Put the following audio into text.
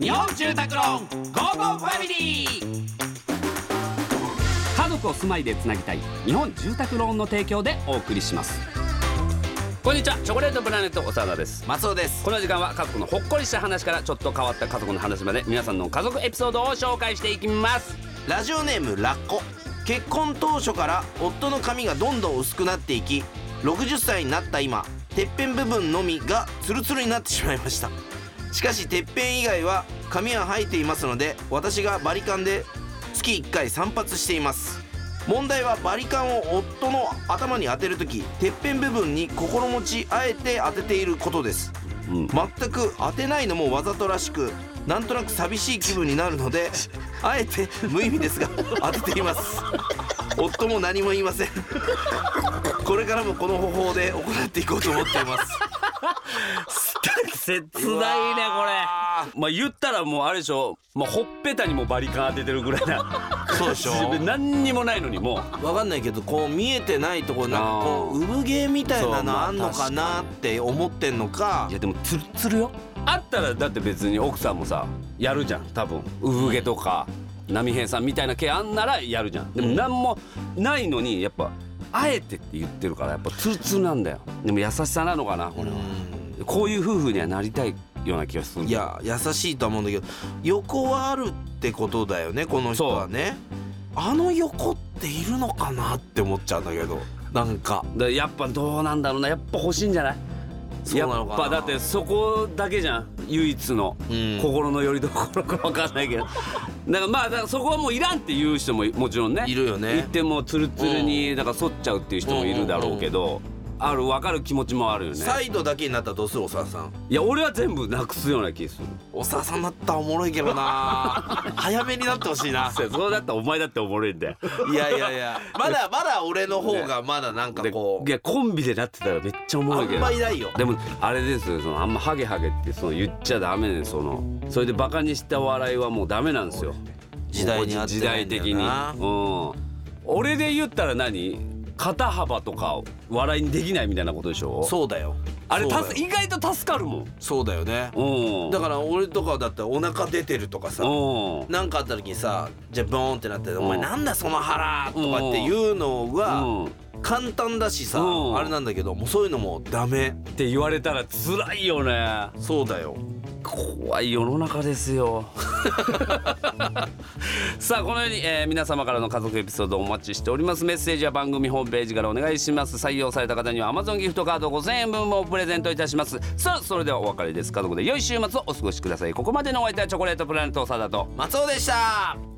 日本住宅ローンゴーゴーファミリー。家族を住まいでつなぎたい日本住宅ローンの提供でお送りします。こんにちはチョコレートプラネット長田です。松尾です。この時間は家族のほっこりした話からちょっと変わった家族の話まで皆さんの家族エピソードを紹介していきます。ラジオネームラッコ。結婚当初から夫の髪がどんどん薄くなっていき60歳になった今てっぺん部分のみがツルツルになってしまいました。しかしてっぺん以外は髪は生えていますので私がバリカンで月1回散髪しています。問題はバリカンを夫の頭に当てる時てっぺん部分に心持ちあえて当てていることです。うん。全く当てないのもわざとらしくなんとなく寂しい気分になるのであえて無意味ですが当てています夫も何も言いません。これからもこの方法で行っていこうと思っています。切ないねこれ。まあ言ったらもうあれでしょ、まあ、ほっぺたにもバリカン当ててるぐらいな。そうでしょ。何にもないのにも。わかんないけどこう見えてないとこなんかこう産毛みたいなのあんのかなって思ってんのか。いやでもツルツルよ。あったらだって別に奥さんもさやるじゃん。多分産毛とか波平さんみたいな毛あんならやるじゃん。でも何もないのにやっぱあえてって言ってるからやっぱツルツルなんだよ。でも優しさなのかなこれは。こういう夫婦にはなりたいような気がするいや優しいとは思うんだけど横はあるってことだよねこの人はね。あの横っているのかなって思っちゃうんだけどなんか。だやっぱどうなんだろうな。やっぱ欲しいんじゃない？そうなのかな。やっぱだってそこだけじゃん。唯一のうん。心の拠り所か分かんないけどだからまあだからそこはもういらんっていう人ももちろんねいるよね。言ってもツルツルにだから反っちゃうっていう人もいるだろうけどある分かる気持ちもあるよね。サイドだけになったらどうするおささん？いや俺は全部なくすような気する。おささんだったらおもろいけどな。早めになってほしいな。そうそうだったらお前だっておもろいんだよ。いやいやいや。まだまだ俺の方がまだなんかでこいやコンビでなってたらめっちゃおもうあんろいけど。まいないよ。でもあれですよそのあんまハゲハゲってその言っちゃダメでその。それでバカにした笑いはもうダメなんですよ。時代に合って時代的に。うん。俺で言ったら何？肩幅とか笑いにできないみたいなことでしょ？そうだよ。あれたす意外と助かるもん。そうだよね。うん。だから俺とかだったらお腹出てるとかさうん。なんかあった時にさじゃあボーンってなって「お前うんなんだその腹」とかっていうのがうん。簡単だしさうん。あれなんだけどもうそういうのもダメ。って言われたら辛いよね。そうだよ怖い世の中ですよ。さあこのように、えー皆様からの家族エピソードをお待ちしております。メッセージは番組ホームページからお願いします。採用された方には Amazon ギフトカード5000円分もプレゼントいたします。さあそれではお別れです。家族で良い週末をお過ごしください。ここまでのお相手はチョコレートプラネット長田と松尾でした。